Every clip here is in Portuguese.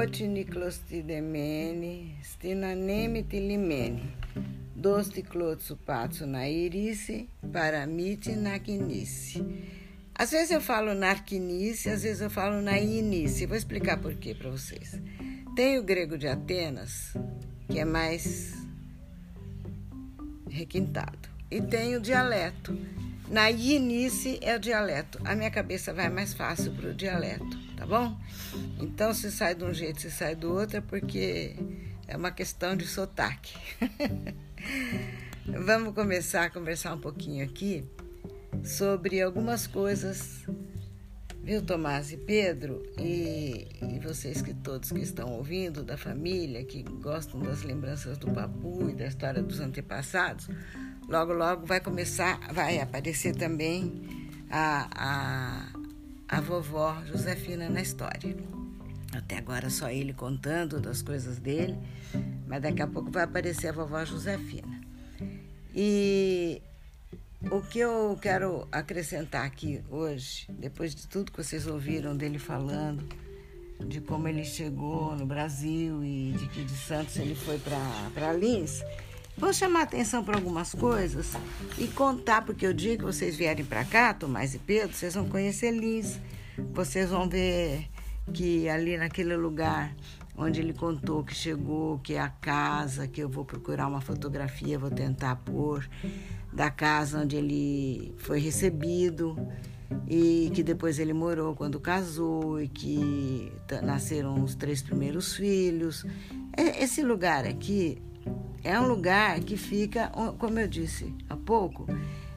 Oti niclostidemene, stinaneme tilimene, dosti clotsupatsu na irice, paramite naquinice. Às vezes eu falo narquinice, às vezes eu falo na inice. Vou explicar por quê para vocês. Tem o grego de Atenas, que é mais requintado, e tem o dialeto. Na inice é o dialeto. A minha cabeça vai mais fácil para o dialeto, tá bom? Então, se sai de um jeito, se sai do outro, é porque é uma questão de sotaque. Vamos começar a conversar um pouquinho aqui sobre algumas coisas, viu, Tomás e Pedro, e, e, vocês que todos que estão ouvindo, da família, que gostam das lembranças do papu e da história dos antepassados, logo, logo vai começar, vai aparecer também a, a, a vovó Josefina na história. Até agora só ele contando das coisas dele, mas daqui a pouco vai aparecer a vovó Josefina. E o que eu quero acrescentar aqui hoje, depois de tudo que vocês ouviram dele falando, de como ele chegou no Brasil e de que de Santos ele foi para Lins, vou chamar atenção para algumas coisas e contar, porque o dia que vocês vierem para cá, Tomás e Pedro, vocês vão conhecer Lins, vocês vão ver que ali naquele lugar onde ele contou que chegou, que é a casa, que eu vou procurar uma fotografia, vou tentar pôr da casa onde ele foi recebido e que depois ele morou quando casou e que nasceram os três primeiros filhos. É, esse lugar aqui é um lugar que fica, como eu disse há pouco,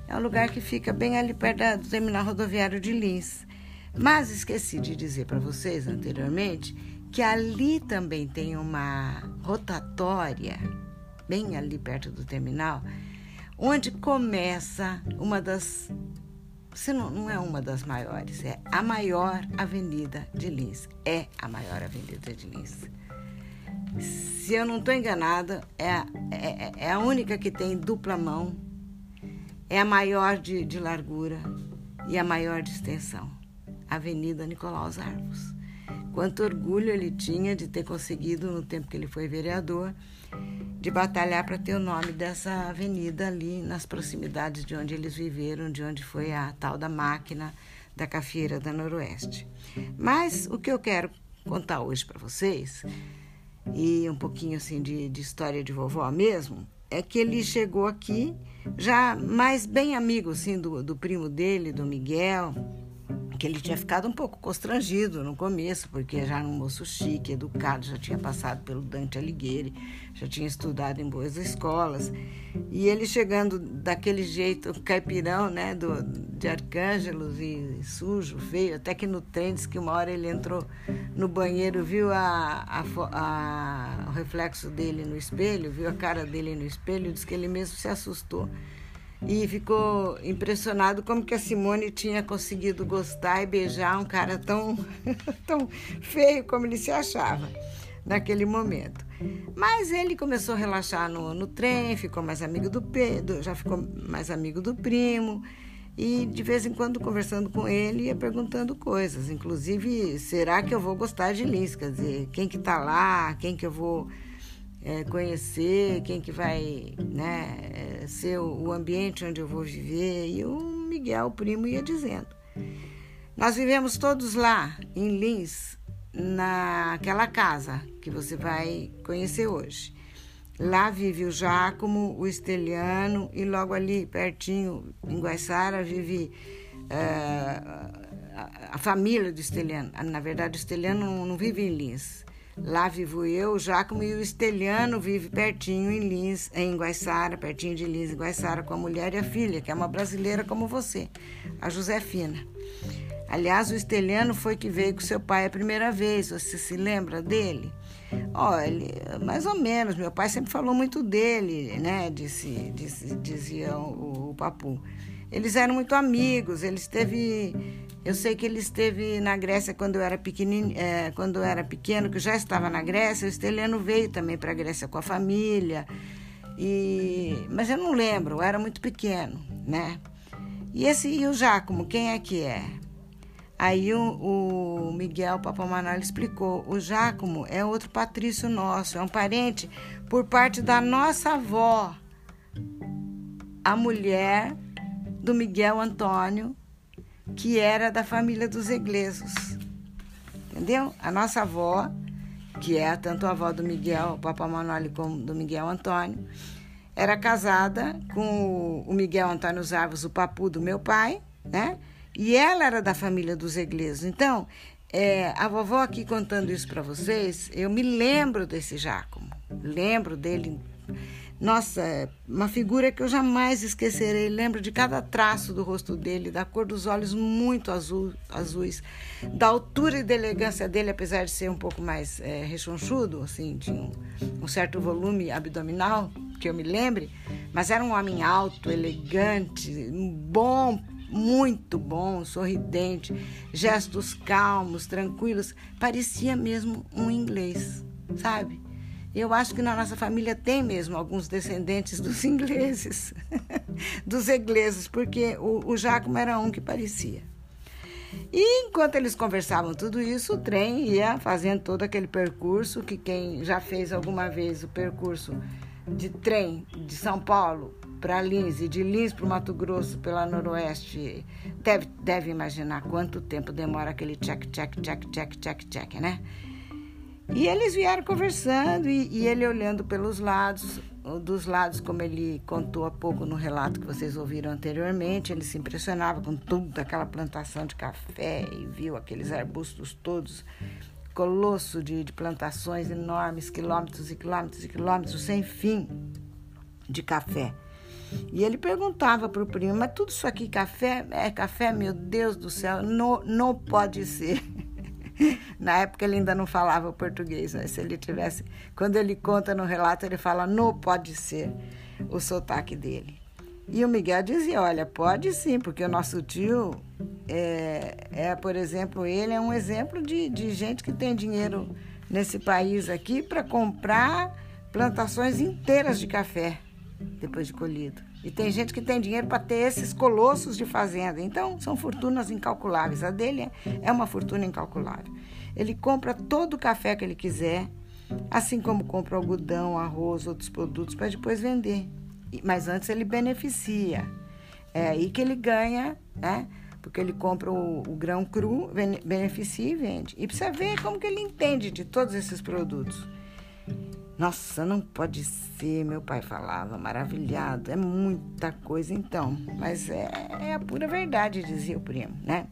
é um lugar que fica bem ali perto do terminal rodoviário de Lins. Mas esqueci de dizer para vocês anteriormente que ali também tem uma rotatória, bem ali perto do terminal, onde começa uma das. Se não, não é uma das maiores, é a maior avenida de Lins. É a maior avenida de Lins. Se eu não estou enganada, é, é, é, a única que tem dupla mão, é a maior de, de largura e a maior de extensão. Avenida Nicolau Arvos. Quanto orgulho ele tinha de ter conseguido, no tempo que ele foi vereador, de batalhar para ter o nome dessa avenida ali nas proximidades de onde eles viveram, de onde foi a tal da máquina da cafeira da Noroeste. Mas o que eu quero contar hoje para vocês, e um pouquinho assim de, de história de vovó mesmo, é que ele chegou aqui já mais bem amigo assim do, do primo dele, do Miguel, que ele tinha ficado um pouco constrangido no começo, porque já era um moço chique, educado, já tinha passado pelo Dante Alighieri, já tinha estudado em boas escolas. E ele chegando daquele jeito caipirão, né, do, de Arcângelos e sujo, feio, até que no trem disse que uma hora ele entrou no banheiro, viu a, a, a, o reflexo dele no espelho, viu a cara dele no espelho, disse que ele mesmo se assustou e ficou impressionado como que a Simone tinha conseguido gostar e beijar um cara tão, tão feio como ele se achava naquele momento. Mas ele começou a relaxar no, no trem, ficou mais amigo do Pedro, já ficou mais amigo do primo. E de vez em quando, conversando com ele, ia perguntando coisas. Inclusive, será que eu vou gostar de Lins? Quer dizer, quem que tá lá? Quem que eu vou é, conhecer, quem que vai né, ser o ambiente onde eu vou viver. E o Miguel, o primo, ia dizendo. Nós vivemos todos lá, em Lins, naquela casa que você vai conhecer hoje. Lá vive o Jácomo, o Esteliano e logo ali pertinho, em Guaiçara, vive uh, a, família do Esteliano. Na verdade, o Esteliano não, não vive em Lins. Lá vivo eu, o Jácomo e o Esteliano vive pertinho em Lins, em Guaiçara, pertinho de Lins, em Guaiçara, com a mulher e a filha, que é uma brasileira como você, a Josefina. Aliás, o Esteliano foi que veio com seu pai a primeira vez, você se lembra dele? Olha, mais ou menos, meu pai sempre falou muito dele, né? Disse, disse, dizia o, o Papu. Eles eram muito amigos, ele esteve eu sei que ele esteve na Grécia quando eu era pequenino, é, quando eu era pequeno, que já estava na Grécia. O Esteliano veio também para a Grécia com a família. E, mas eu não lembro, eu era muito pequeno, né? E esse e o Jácomo, quem é que é? Aí o, o Miguel Papamanal explicou: o Jácomo é outro patrício nosso, é um parente por parte da nossa avó, a mulher do Miguel Antônio, que era da família dos Eglesos. Entendeu? A nossa avó, que é tanto a avó do Miguel Papamanoli como do Miguel Antônio, era casada com o Miguel Antônio Zarvos, o papu do meu pai, né? E ela era da família dos Eglesos. Então, é, a vovó aqui contando isso para vocês, eu me lembro desse Giacomo. Lembro dele. Nossa, é uma figura que eu jamais esquecerei. Lembro de cada traço do rosto dele, da cor dos olhos muito azul, azuis, da altura e da elegância dele, apesar de ser um pouco mais é, rechonchudo, assim, tinha um, um certo volume abdominal, que eu me lembre, mas era um homem alto, elegante, bom muito bom, sorridente, gestos calmos, tranquilos, parecia mesmo um inglês, sabe? Eu acho que na nossa família tem mesmo alguns descendentes dos ingleses, dos ingleses, porque o, o Giacomo era um que parecia. E enquanto eles conversavam tudo isso, o trem ia fazendo todo aquele percurso que quem já fez alguma vez o percurso de trem de São Paulo para Lins e de Lins para o Mato Grosso pela Noroeste, deve, deve imaginar quanto tempo demora aquele check, check, check, check, check, check, né? E eles vieram conversando e, e ele olhando pelos lados, dos lados, como ele contou há pouco no relato que vocês ouviram anteriormente, ele se impressionava com tudo aquela plantação de café e viu aqueles arbustos todos, colosso de, de plantações enormes, quilômetros e quilômetros e quilômetros sem fim de café. E ele perguntava para o primo, mas tudo isso aqui café? É café, meu Deus do céu, não, não pode ser. Na época ele ainda não falava português, mas se ele tivesse. Quando ele conta no relato, ele fala, não pode ser o sotaque dele. E o Miguel dizia: olha, pode sim, porque o nosso tio é, é por exemplo, ele é um exemplo de, de gente que tem dinheiro nesse país aqui para comprar plantações inteiras de café depois de colhido. E tem gente que tem dinheiro para ter esses colossos de fazenda. Então, são fortunas incalculáveis. A dele é uma fortuna incalculável. Ele compra todo o café que ele quiser, assim como compra algodão, arroz, outros produtos, para depois vender. Mas antes ele beneficia. É aí que ele ganha, né? Porque ele compra o, o grão cru, beneficia e vende. E precisa ver como que ele entende de todos esses produtos. Nossa, não pode ser, meu pai falava, maravilhado, é muita coisa então, mas é, é a pura verdade, dizia o primo, né?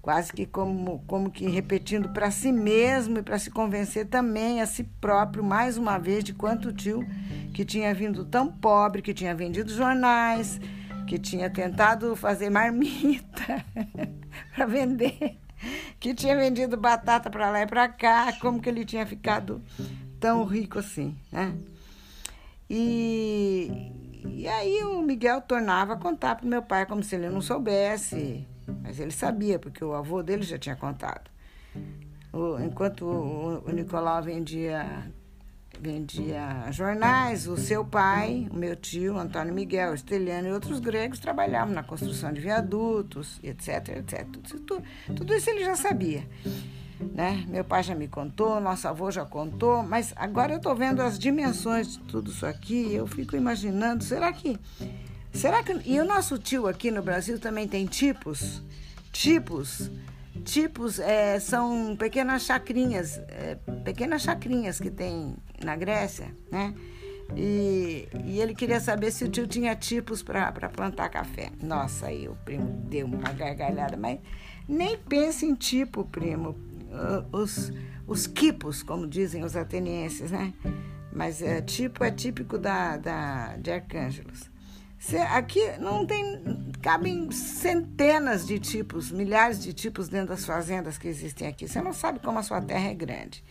Quase que como, como que repetindo para si mesmo e para se convencer também a si próprio, mais uma vez, de quanto o tio, que tinha vindo tão pobre, que tinha vendido jornais, que tinha tentado fazer marmita para vender, que tinha vendido batata para lá e para cá, como que ele tinha ficado tão rico assim, né? E, e aí o Miguel tornava a contar para meu pai como se ele não soubesse, mas ele sabia, porque o avô dele já tinha contado. O, enquanto o, o Nicolau vendia, vendia jornais, o seu pai, o meu tio, Antônio Miguel, Esteliano e outros gregos trabalhavam na construção de viadutos, etc, etc. Tudo, tudo isso ele já sabia né? Meu pai já me contou, nosso avô já contou, mas agora eu estou vendo as dimensões de tudo isso aqui, eu fico imaginando, será que será que e o nosso tio aqui no Brasil também tem tipos, tipos, tipos é, são pequenas chacrinhas, é, pequenas chacrinhas que tem na Grécia, né? E, e, ele queria saber se o tio tinha tipos para plantar café. Nossa, aí o primo deu uma gargalhada, mas nem pense em tipo, primo os, os quipos, como dizem os atenienses, né? Mas é, tipo é típico da, da, de Arcângelos. Aqui não tem. cabem centenas de tipos, milhares de tipos dentro das fazendas que existem aqui. Você não sabe como a sua terra é grande.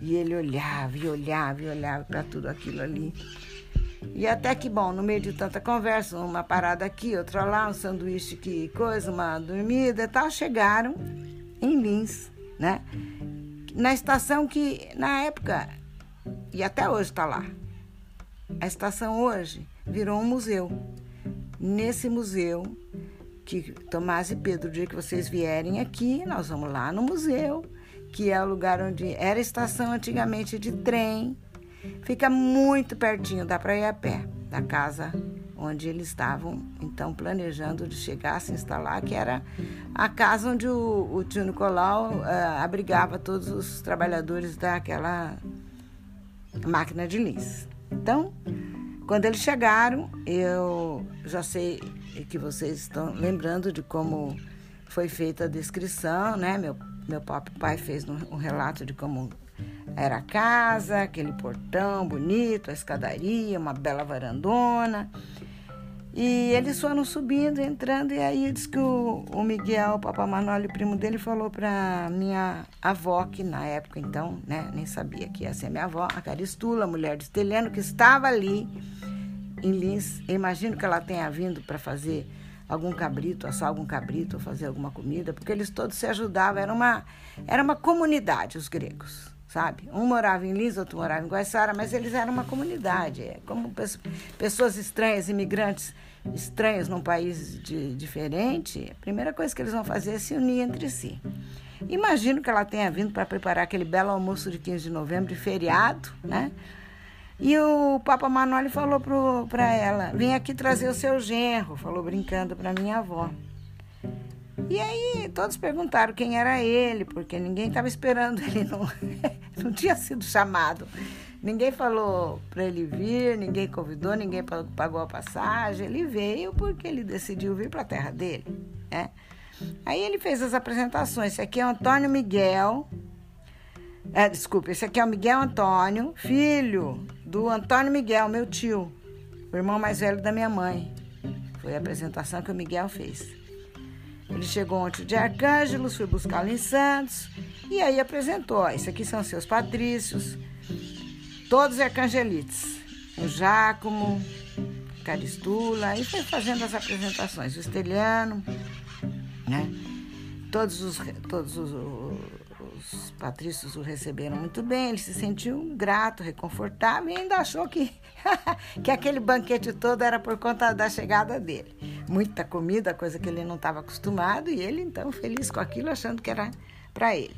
E ele olhava e olhava e olhava para tudo aquilo ali. E até que, bom, no meio de tanta conversa, uma parada aqui, outra lá, um sanduíche que coisa, uma dormida e tal, chegaram em Lins né? Na estação que, na época, e até hoje está lá, a estação hoje virou um museu. Nesse museu que Tomás e Pedro, dia que vocês vierem aqui, nós vamos lá no museu, que é o lugar onde era estação antigamente de trem. Fica muito pertinho, dá para ir a pé da casa onde eles estavam então planejando de chegar a se instalar, que era a casa onde o, o tio Nicolau uh, abrigava todos os trabalhadores daquela máquina de lins. Então, quando eles chegaram, eu já sei que vocês estão lembrando de como foi feita a descrição, né? Meu, meu pai fez um relato de como era a casa, aquele portão bonito, a escadaria, uma bela varandona. E eles foram subindo, entrando, e aí diz que o, o Miguel, o Papa Manoli, o primo dele, falou para minha avó, que na época então, né, nem sabia que ia ser minha avó, a Caristula, mulher de Esteleno, que estava ali em Lins. Eu imagino que ela tenha vindo para fazer algum cabrito, assar algum cabrito, fazer alguma comida, porque eles todos se ajudavam, era uma, era uma comunidade, os gregos sabe? Um morava em Lins, outro morava em Guaiçara, mas eles eram uma comunidade, é, como pessoas estranhas, imigrantes estranhos num país de, diferente, a primeira coisa que eles vão fazer é se unir entre si. Imagino que ela tenha vindo para preparar aquele belo almoço de 15 de novembro, de feriado, né? E o Papa Manoli falou para ela: vem aqui trazer o seu genro, falou brincando para minha avó. E aí todos perguntaram quem era ele, porque ninguém estava esperando, ele não, não tinha sido chamado. Ninguém falou para ele vir, ninguém convidou, ninguém pagou a passagem. Ele veio porque ele decidiu vir para a terra dele. Né? Aí ele fez as apresentações. Esse aqui é o Antônio Miguel. É, desculpa, esse aqui é o Miguel Antônio, filho do Antônio Miguel, meu tio, o irmão mais velho da minha mãe. Foi a apresentação que o Miguel fez. Ele chegou ontem de Arcângelos, foi buscá-lo em Santos e aí apresentou: ó, aqui são seus patrícios, todos arcangelites. O Jácomo, Caristula, e foi fazendo as apresentações. O Esteliano, né? Todos os, todos os, os patrícios o receberam muito bem, ele se sentiu grato, reconfortável e ainda achou que, que aquele banquete todo era por conta da chegada dele muita comida, coisa que ele não estava acostumado, e ele então feliz com aquilo, achando que era para ele.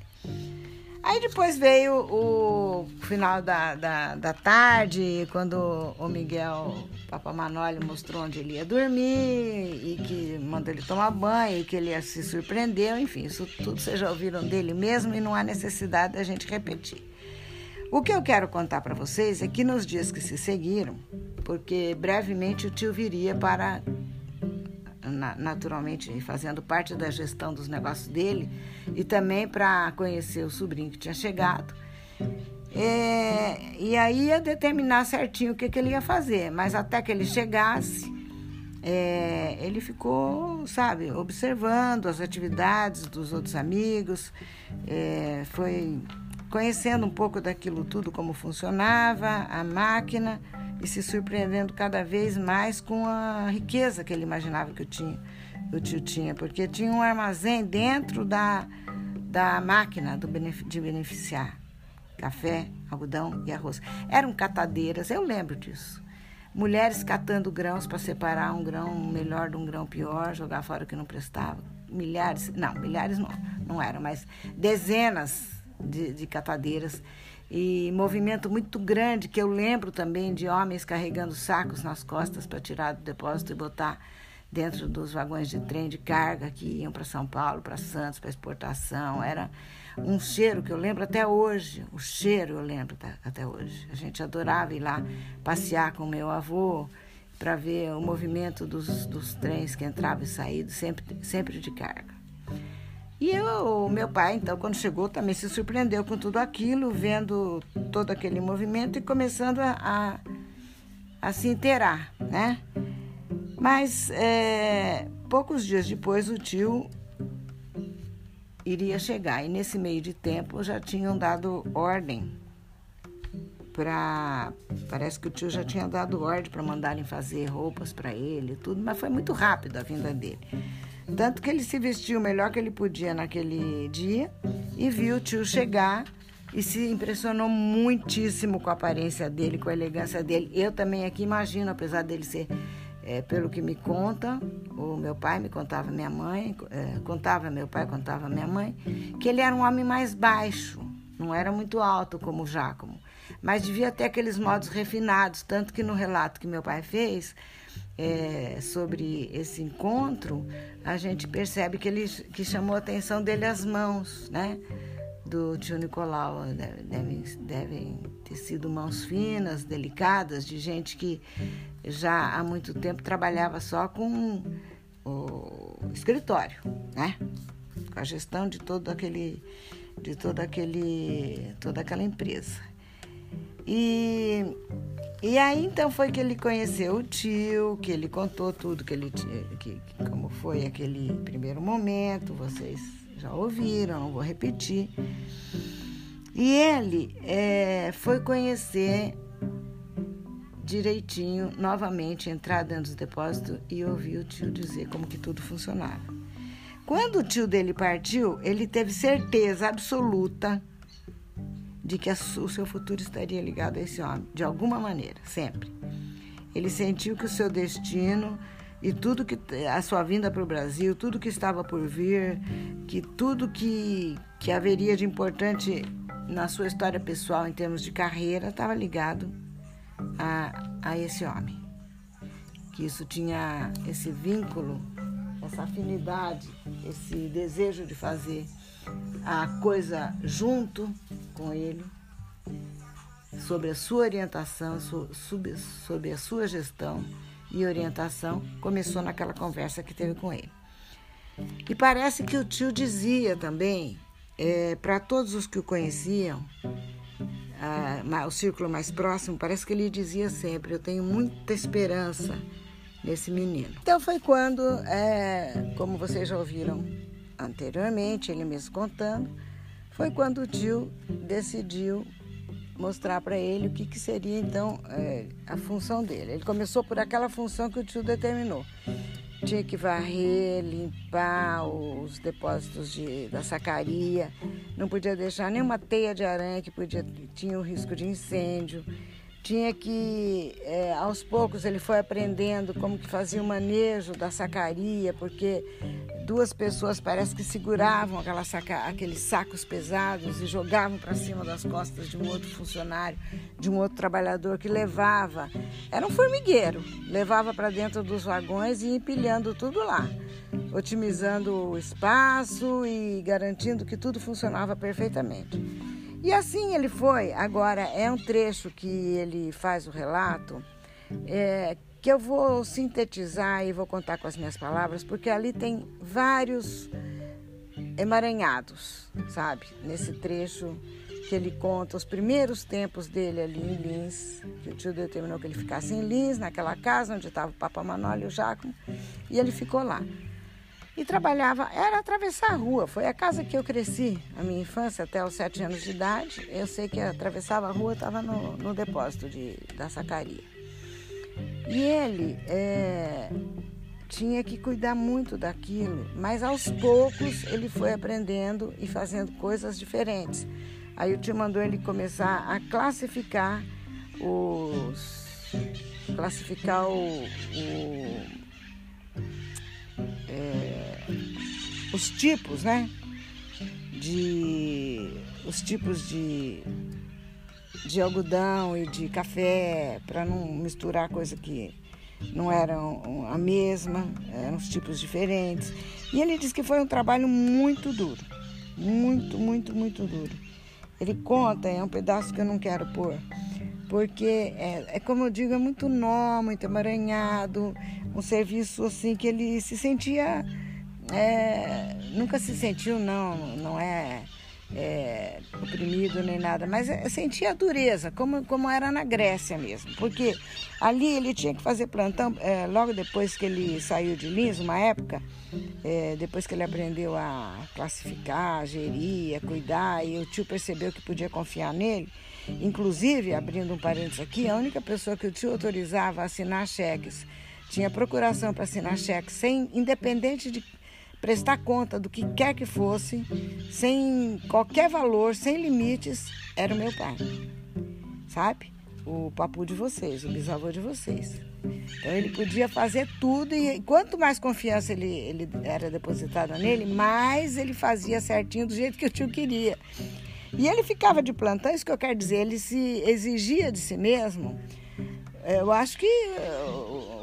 Aí depois veio o final da, da, da, tarde, quando o Miguel Papa Manoli mostrou onde ele ia dormir e que mandou ele tomar banho e que ele se surpreendeu, enfim, isso tudo vocês já ouviram dele mesmo e não há necessidade da gente repetir. O que eu quero contar para vocês é que nos dias que se seguiram, porque brevemente o tio viria para naturalmente fazendo parte da gestão dos negócios dele e também para conhecer o sobrinho que tinha chegado. É, e aí ia determinar certinho o que, que ele ia fazer, mas até que ele chegasse, é, ele ficou, sabe, observando as atividades dos outros amigos, é, foi conhecendo um pouco daquilo tudo, como funcionava a máquina e se surpreendendo cada vez mais com a riqueza que ele imaginava que o, tinha, o tio tinha, porque tinha um armazém dentro da, da máquina do de beneficiar café, algodão e arroz. Eram catadeiras, eu lembro disso. Mulheres catando grãos para separar um grão melhor de um grão pior, jogar fora o que não prestava. Milhares, não, milhares não, não eram, mas dezenas de, de catadeiras e movimento muito grande que eu lembro também de homens carregando sacos nas costas para tirar do depósito e botar dentro dos vagões de trem de carga que iam para São Paulo, para Santos, para exportação. Era um cheiro que eu lembro até hoje. O cheiro eu lembro até hoje. A gente adorava ir lá passear com meu avô para ver o movimento dos, dos trens que entravam e saíam, sempre, sempre de carga. E eu, meu pai, então, quando chegou, também se surpreendeu com tudo aquilo, vendo todo aquele movimento e começando a, a, a se inteirar, né? Mas é, poucos dias depois o tio iria chegar e nesse meio de tempo já tinham dado ordem para parece que o tio já tinha dado ordem para mandarem fazer roupas para ele tudo, mas foi muito rápido a vinda dele. Tanto que ele se vestiu o melhor que ele podia naquele dia e viu o tio chegar e se impressionou muitíssimo com a aparência dele, com a elegância dele. Eu também aqui imagino, apesar dele ser é, pelo que me conta, o meu pai me contava minha mãe, é, contava meu pai, contava minha mãe, que ele era um homem mais baixo, não era muito alto como o Giacomo, mas devia ter aqueles modos refinados, tanto que no relato que meu pai fez é, sobre esse encontro, a gente percebe que ele que chamou a atenção dele as mãos, né? Do tio Nicolau devem, devem ter sido mãos finas, delicadas, de gente que já há muito tempo trabalhava só com o escritório, né? Com a gestão de todo aquele de todo aquele toda aquela empresa. E, e aí então foi que ele conheceu o tio, que ele contou tudo que ele que, como foi aquele primeiro momento, vocês já ouviram, não vou repetir. E ele é, foi conhecer direitinho, novamente, entrar dentro do depósito e ouvir o tio dizer como que tudo funcionava. Quando o tio dele partiu, ele teve certeza absoluta de que o seu futuro estaria ligado a esse homem, de alguma maneira, sempre. Ele sentiu que o seu destino e tudo que a sua vinda para o Brasil, tudo que estava por vir, que tudo que, que haveria de importante na sua história pessoal em termos de carreira estava ligado a, a esse homem. Que isso tinha esse vínculo, essa afinidade, esse desejo de fazer a coisa junto com ele, sobre a sua orientação, sobre, a sua gestão e orientação, começou naquela conversa que teve com ele. E parece que o tio dizia também, é, para todos os que o conheciam, o círculo mais próximo, parece que ele dizia sempre: Eu tenho muita esperança nesse menino. Então foi quando, é, como vocês já ouviram anteriormente, ele mesmo contando, foi quando o tio decidiu mostrar para ele o que, que seria então é, a função dele. Ele começou por aquela função que o tio determinou. Tinha que varrer, limpar os depósitos de, da sacaria, não podia deixar nenhuma teia de aranha que podia, tinha o risco de incêndio tinha que, é, aos poucos, ele foi aprendendo como que fazia o manejo da sacaria, porque duas pessoas parece que seguravam aquela saca, aqueles sacos pesados e jogavam para cima das costas de um outro funcionário, de um outro trabalhador que levava. Era um formigueiro, levava para dentro dos vagões e empilhando tudo lá, otimizando o espaço e garantindo que tudo funcionava perfeitamente. E assim ele foi. Agora, é um trecho que ele faz o relato, é, que eu vou sintetizar e vou contar com as minhas palavras, porque ali tem vários emaranhados, sabe? Nesse trecho que ele conta os primeiros tempos dele ali em Lins, que o tio determinou que ele ficasse em Lins, naquela casa onde estava o Papa Manolo e o Jacomo, e ele ficou lá. E trabalhava, era atravessar a rua. Foi a casa que eu cresci, a minha infância, até os sete anos de idade. Eu sei que atravessava a rua, estava no, no depósito de, da sacaria. E ele é, tinha que cuidar muito daquilo, mas aos poucos ele foi aprendendo e fazendo coisas diferentes. Aí o tio mandou ele começar a classificar os. classificar o, o é, os tipos, né? De os tipos de, de algodão e de café para não misturar coisa que não eram a mesma, eram os tipos diferentes. E ele disse que foi um trabalho muito duro, muito, muito, muito duro. Ele conta, é um pedaço que eu não quero pôr, porque é, é como eu digo, é muito nó, muito emaranhado, um serviço assim que ele se sentia. É, nunca se sentiu, não, não é, é, oprimido nem nada, mas é, sentia a dureza, como, como era na Grécia mesmo, porque ali ele tinha que fazer plantão, é, logo depois que ele saiu de Lins, uma época, é, depois que ele aprendeu a classificar, a gerir, a cuidar, e o tio percebeu que podia confiar nele, inclusive, abrindo um parênteses aqui, a única pessoa que o tio autorizava a assinar cheques tinha procuração para assinar cheque, sem, independente de prestar conta do que quer que fosse, sem qualquer valor, sem limites, era o meu pai. Sabe? o papu de vocês, o bisavô de vocês. Então ele podia fazer tudo e quanto mais confiança ele, ele era depositada nele, mais ele fazia certinho do jeito que o tio queria. E ele ficava de plantão, isso que eu quero dizer, ele se exigia de si mesmo. Eu acho que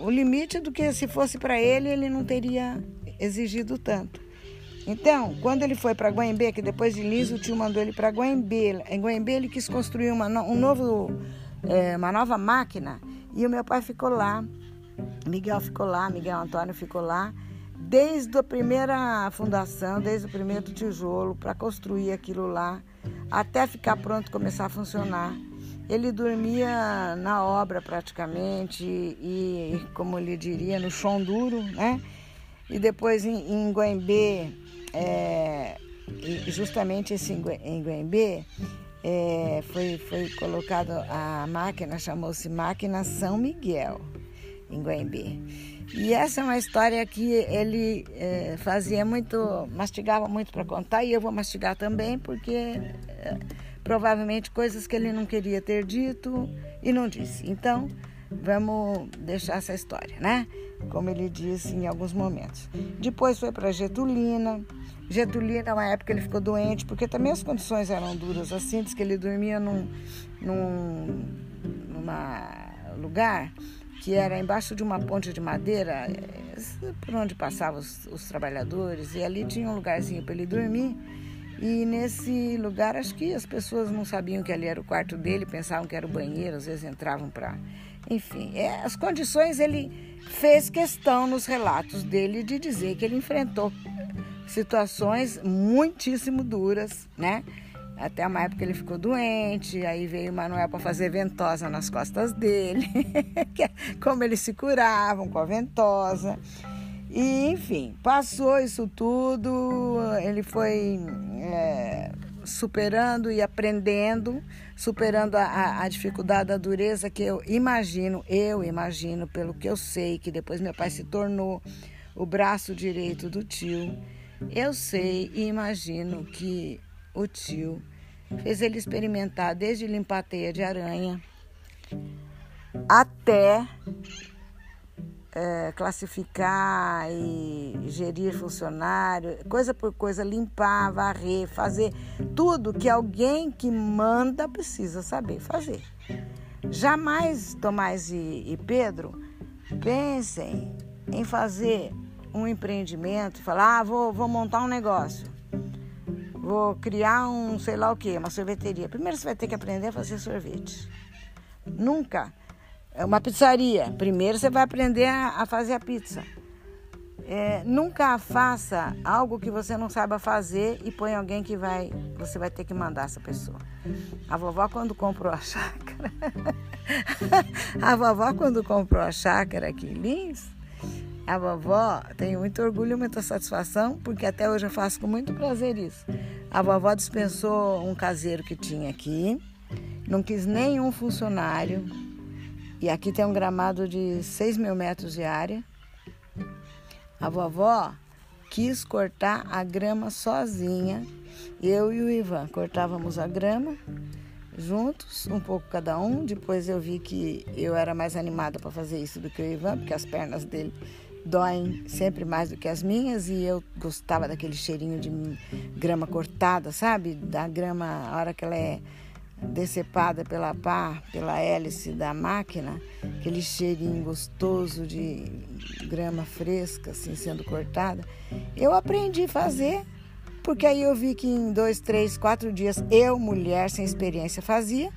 o limite do que se fosse para ele, ele não teria exigido tanto. Então, quando ele foi para Guaimbê, que depois de Lins o tio mandou ele para Guaimbê, em Guaimbê ele quis construir uma, um novo, é, uma nova máquina e o meu pai ficou lá, Miguel ficou lá, Miguel Antônio ficou lá, desde a primeira fundação, desde o primeiro tijolo, para construir aquilo lá, até ficar pronto começar a funcionar. Ele dormia na obra praticamente e, como ele diria, no chão duro, né? E depois em, em é, justamente esse em Guembê, é, foi, foi colocado a máquina, chamou-se Máquina São Miguel, em Guembê. E essa é uma história que ele é, fazia muito, mastigava muito para contar, e eu vou mastigar também, porque é, provavelmente coisas que ele não queria ter dito e não disse. Então, vamos deixar essa história, né? Como ele disse em alguns momentos. Depois foi para Getulina. Getulina, uma época ele ficou doente, porque também as condições eram duras, assim, diz que ele dormia num, num numa lugar que era embaixo de uma ponte de madeira, eh, por onde passavam os, os trabalhadores, e ali tinha um lugarzinho para ele dormir. E nesse lugar, acho que as pessoas não sabiam que ali era o quarto dele, pensavam que era o banheiro, às vezes entravam para. Enfim, é, as condições ele fez questão nos relatos dele de dizer que ele enfrentou situações muitíssimo duras, né? Até uma época ele ficou doente, aí veio o Manuel para fazer ventosa nas costas dele, é como eles se curavam com a ventosa. E, enfim, passou isso tudo, ele foi é, superando e aprendendo, superando a, a, dificuldade, a dureza que eu imagino, eu imagino, pelo que eu sei, que depois meu pai se tornou o braço direito do tio. Eu sei e imagino que o tio fez ele experimentar desde limpar teia de aranha até é, classificar e gerir funcionário, coisa por coisa, limpar, varrer, fazer tudo que alguém que manda precisa saber fazer. Jamais Tomás e, e Pedro pensem em fazer um empreendimento falar, ah, vou, vou montar um negócio, vou criar um sei lá o que, uma sorveteria. Primeiro você vai ter que aprender a fazer sorvete. Nunca é uma pizzaria. Primeiro você vai aprender a, fazer a pizza. É, nunca faça algo que você não saiba fazer e põe alguém que vai, você vai ter que mandar essa pessoa. A vovó quando comprou a chácara, a vovó quando comprou a chácara aqui em Lins, a vovó tem muito orgulho, muita satisfação, porque até hoje eu faço com muito prazer isso. A vovó dispensou um caseiro que tinha aqui, não quis nenhum funcionário, e aqui tem um gramado de 6 mil metros de área. A vovó quis cortar a grama sozinha. Eu e o Ivan cortávamos a grama juntos, um pouco cada um. Depois eu vi que eu era mais animada para fazer isso do que o Ivan, porque as pernas dele doem sempre mais do que as minhas e eu gostava daquele cheirinho de grama cortada, sabe? Da grama, a hora que ela é decepada pela pá, pela hélice da máquina, aquele cheirinho gostoso de grama fresca, assim, sendo cortada. Eu aprendi a fazer, porque aí eu vi que em dois, três, quatro dias eu, mulher sem experiência, fazia.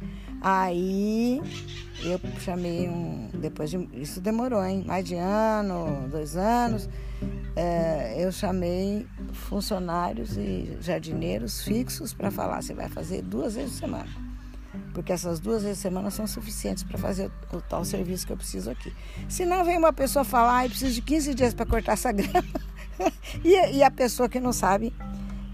Aí eu chamei um. Depois de. Isso demorou, hein? Mais de ano, dois anos. É, eu chamei funcionários e jardineiros fixos para falar: você vai fazer duas vezes por semana porque essas duas vezes por semana são suficientes para fazer o, tal serviço que eu preciso aqui. Se não vem uma pessoa falar, e preciso de 15 dias para cortar essa grama, e, e, a pessoa que não sabe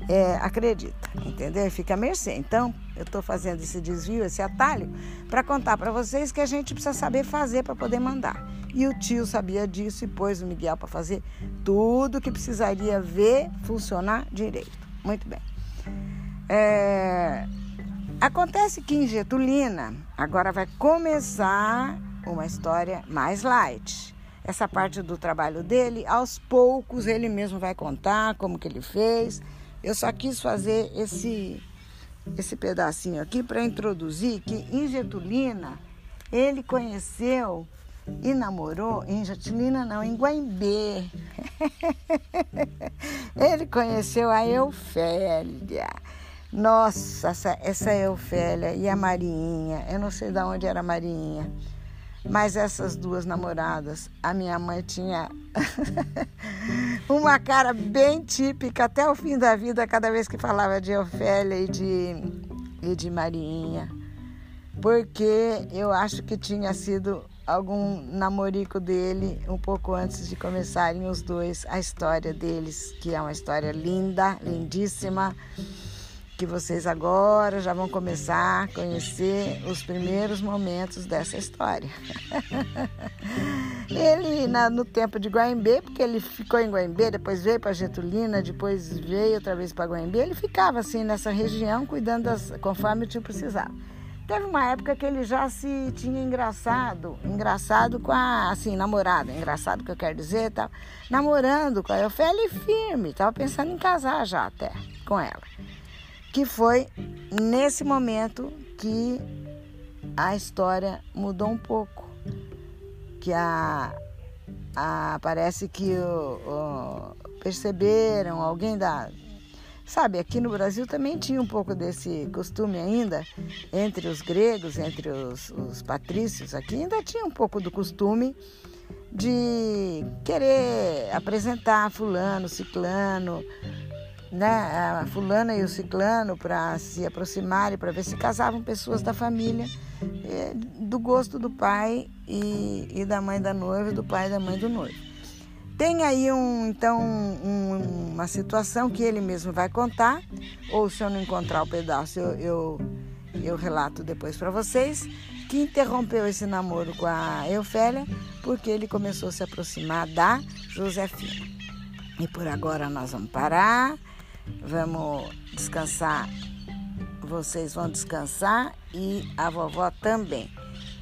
é, acredita, entendeu? Fica a mercê. Então, eu estou fazendo esse desvio, esse atalho, para contar para vocês que a gente precisa saber fazer para poder mandar. E o tio sabia disso e pôs o Miguel para fazer tudo que precisaria ver funcionar direito. Muito bem. É, Acontece que em Getulina agora vai começar uma história mais light. Essa parte do trabalho dele, aos poucos ele mesmo vai contar como que ele fez. Eu só quis fazer esse esse pedacinho aqui para introduzir que em Getulina ele conheceu e namorou em Getulina não, em Guaimbê. ele conheceu a Eufélia. Nossa, essa, essa Eufélia e a Marinha, eu não sei de onde era a Marinha, mas essas duas namoradas, a minha mãe tinha uma cara bem típica até o fim da vida, cada vez que falava de Ofélia e de, e de Marinha. Porque eu acho que tinha sido algum namorico dele um pouco antes de começarem os dois a história deles, que é uma história linda, lindíssima que vocês agora já vão começar a conhecer os primeiros momentos dessa história. ele, na, no tempo de Guaimbê, porque ele ficou em Guaimbê, depois veio para Getulina, depois veio outra vez para Guaimbê, ele ficava assim nessa região, cuidando das, conforme o tio precisava. Teve uma época que ele já se tinha engraçado, engraçado com a, assim, namorada, engraçado que eu quero dizer, tal, namorando com a Ofélia firme, estava pensando em casar já até com ela que foi nesse momento que a história mudou um pouco. Que a, a parece que o, o, perceberam, alguém da. Sabe, aqui no Brasil também tinha um pouco desse costume ainda, entre os gregos, entre os, os patrícios aqui, ainda tinha um pouco do costume de querer apresentar fulano, ciclano, né, a fulana e o ciclano para se aproximarem, para ver se casavam pessoas da família, é, do gosto do pai e, e, da mãe da noiva, do pai e da mãe do noivo. Tem aí um, então um, uma situação que ele mesmo vai contar, ou se eu não encontrar o pedaço, eu, eu, eu relato depois para vocês, que interrompeu esse namoro com a Eufélia porque ele começou a se aproximar da Josefina. E por agora nós vamos parar Vamos descansar. Vocês vão descansar e a vovó também.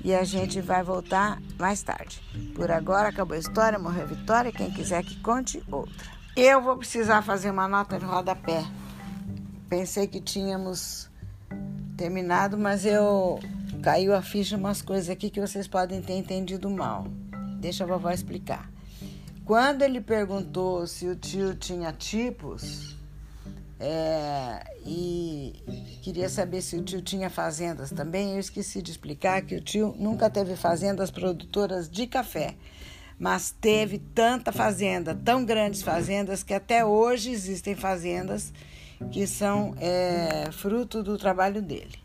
E a gente vai voltar mais tarde. Por agora acabou a história, morreu a Vitória. Quem quiser que conte outra. Eu vou precisar fazer uma nota de rodapé. Pensei que tínhamos terminado, mas eu caiu a ficha umas coisas aqui que vocês podem ter entendido mal. Deixa a vovó explicar. Quando ele perguntou se o tio tinha tipos, é, e queria saber se o tio tinha fazendas também. Eu esqueci de explicar que o tio nunca teve fazendas produtoras de café, mas teve tanta fazenda, tão grandes fazendas, que até hoje existem fazendas que são é, fruto do trabalho dele.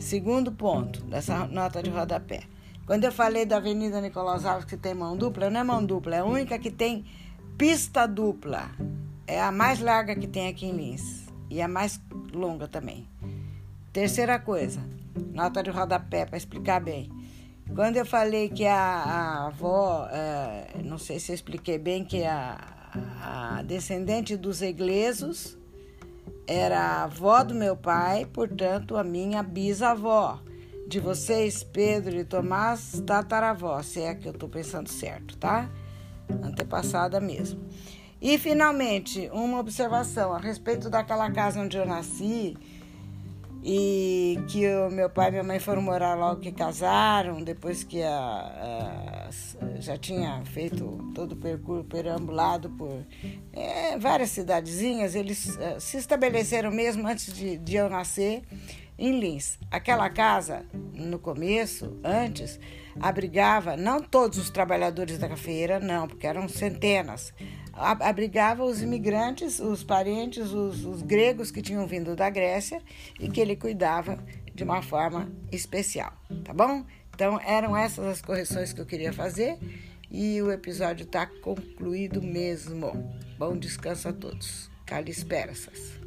Segundo ponto dessa nota de rodapé. Quando eu falei da Avenida Nicolau Alves que tem mão dupla, não é mão dupla, é a única que tem pista dupla. É a mais larga que tem aqui em Lins e a mais longa também. Terceira coisa, nota de rodapé para explicar bem. Quando eu falei que a, a avó, é, não sei se eu expliquei bem, que a, a descendente dos ingleses era a avó do meu pai, portanto, a minha bisavó. De vocês, Pedro e Tomás, tataravó, se é que eu estou pensando certo, tá? Antepassada mesmo. E, finalmente, uma observação a respeito daquela casa onde eu nasci e que o meu pai e minha mãe foram morar logo que casaram, depois que a, a, já tinha feito todo o percurso perambulado por é, várias cidadezinhas, eles é, se estabeleceram mesmo antes de, de eu nascer em Lins. Aquela casa, no começo, antes, abrigava não todos os trabalhadores da cafeira, não, porque eram centenas abrigava os imigrantes, os parentes, os, os, gregos que tinham vindo da Grécia e que ele cuidava de uma forma especial, tá bom? Então eram essas as correções que eu queria fazer e o episódio está concluído mesmo. Bom descanso a todos. Calisperaças.